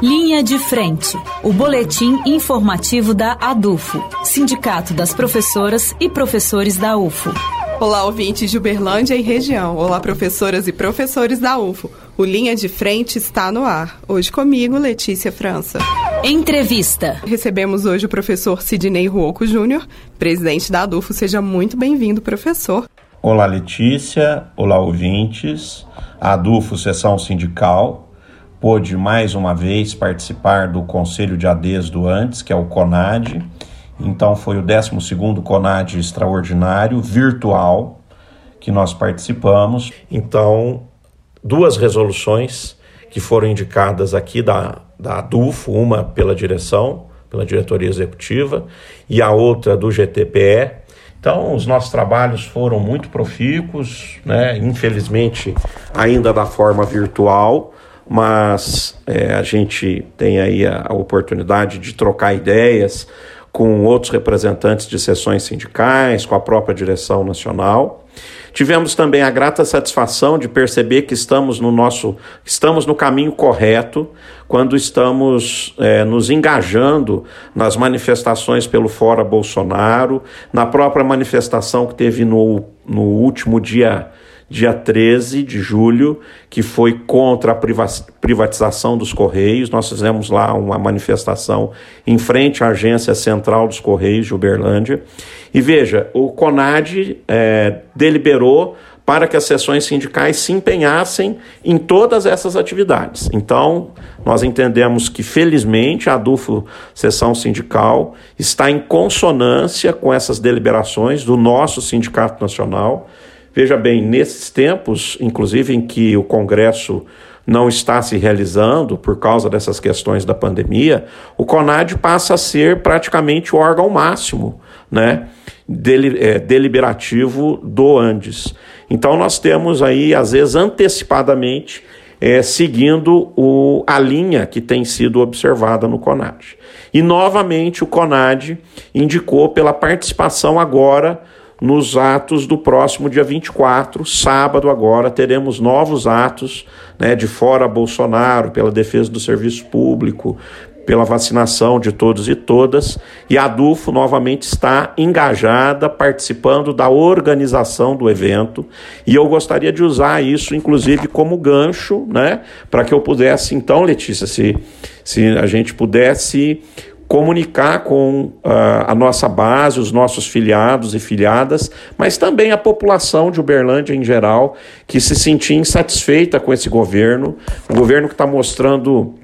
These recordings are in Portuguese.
Linha de Frente, o boletim informativo da ADUFO, Sindicato das Professoras e Professores da UFO. Olá, ouvintes de Uberlândia e região. Olá, professoras e professores da UFO. O Linha de Frente está no ar. Hoje comigo, Letícia França. Entrevista. Recebemos hoje o professor Sidney Ruoco Júnior, presidente da ADUFO. Seja muito bem-vindo, professor. Olá, Letícia. Olá, ouvintes. A ADUFO, sessão sindical, pôde mais uma vez participar do Conselho de ADES do antes, que é o CONAD. Então foi o 12º CONAD extraordinário, virtual, que nós participamos. Então, duas resoluções que foram indicadas aqui da, da ADUFO, uma pela direção, pela diretoria executiva, e a outra do GTPE. Então, os nossos trabalhos foram muito profícuos, né? infelizmente, ainda da forma virtual, mas é, a gente tem aí a, a oportunidade de trocar ideias com outros representantes de seções sindicais, com a própria direção nacional. Tivemos também a grata satisfação de perceber que estamos no nosso, estamos no caminho correto quando estamos é, nos engajando nas manifestações pelo Fora Bolsonaro, na própria manifestação que teve no, no último dia dia 13 de julho, que foi contra a privatização dos Correios. Nós fizemos lá uma manifestação em frente à Agência Central dos Correios de Uberlândia. E veja, o CONAD é, deliberou para que as sessões sindicais se empenhassem em todas essas atividades. Então, nós entendemos que, felizmente, a ADUFO Sessão Sindical está em consonância com essas deliberações do nosso Sindicato Nacional Veja bem, nesses tempos, inclusive em que o Congresso não está se realizando por causa dessas questões da pandemia, o CONAD passa a ser praticamente o órgão máximo né, é, deliberativo do Andes. Então nós temos aí, às vezes, antecipadamente, é, seguindo o, a linha que tem sido observada no CONAD. E novamente o CONAD indicou pela participação agora nos atos do próximo dia 24, sábado agora, teremos novos atos né, de fora Bolsonaro, pela defesa do serviço público, pela vacinação de todos e todas, e a DUFO novamente está engajada, participando da organização do evento, e eu gostaria de usar isso, inclusive, como gancho, né, para que eu pudesse, então, Letícia, se, se a gente pudesse comunicar com uh, a nossa base, os nossos filiados e filiadas, mas também a população de Uberlândia em geral, que se sentia insatisfeita com esse governo, um governo que está mostrando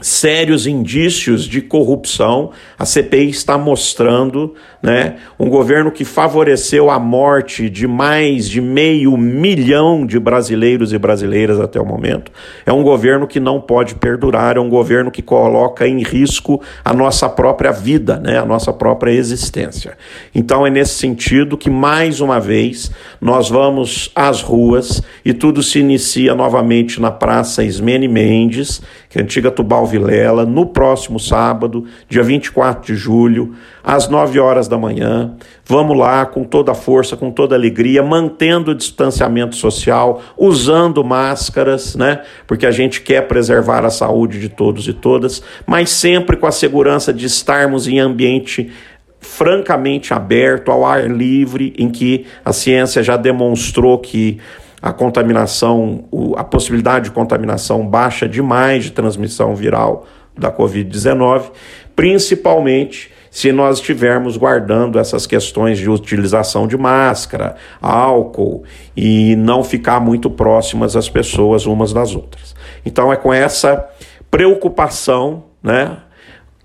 sérios indícios de corrupção. A CPI está mostrando, né, um governo que favoreceu a morte de mais de meio milhão de brasileiros e brasileiras até o momento. É um governo que não pode perdurar, é um governo que coloca em risco a nossa própria vida, né, a nossa própria existência. Então é nesse sentido que mais uma vez nós vamos às ruas e tudo se inicia novamente na Praça Ismene Mendes, que é antiga Tubal Vilela, no próximo sábado, dia 24 de julho, às 9 horas da manhã. Vamos lá com toda a força, com toda a alegria, mantendo o distanciamento social, usando máscaras, né? Porque a gente quer preservar a saúde de todos e todas, mas sempre com a segurança de estarmos em ambiente francamente aberto, ao ar livre, em que a ciência já demonstrou que a contaminação, a possibilidade de contaminação baixa demais de transmissão viral da Covid-19, principalmente se nós estivermos guardando essas questões de utilização de máscara, álcool e não ficar muito próximas as pessoas umas das outras. Então é com essa preocupação, né,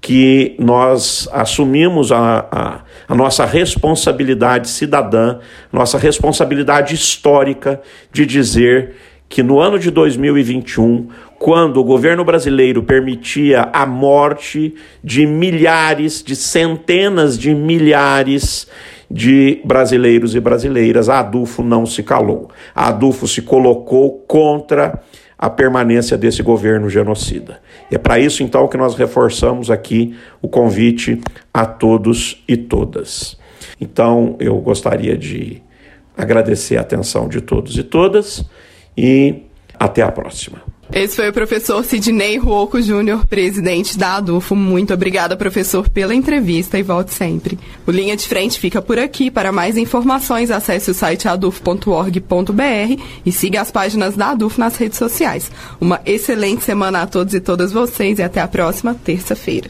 que nós assumimos a, a, a, nossa responsabilidade cidadã, nossa responsabilidade histórica de dizer que no ano de 2021, quando o governo brasileiro permitia a morte de milhares, de centenas de milhares de brasileiros e brasileiras, a ADUFO não se calou. A ADUFO se colocou contra a permanência desse governo genocida. E é para isso, então, que nós reforçamos aqui o convite a todos e todas. Então, eu gostaria de agradecer a atenção de todos e todas e até a próxima. Esse foi o professor Sidney Ruoco Júnior, presidente da ADUFO. Muito obrigada, professor, pela entrevista e volte sempre. O Linha de Frente fica por aqui. Para mais informações, acesse o site adufo.org.br e siga as páginas da ADUFO nas redes sociais. Uma excelente semana a todos e todas vocês e até a próxima terça-feira.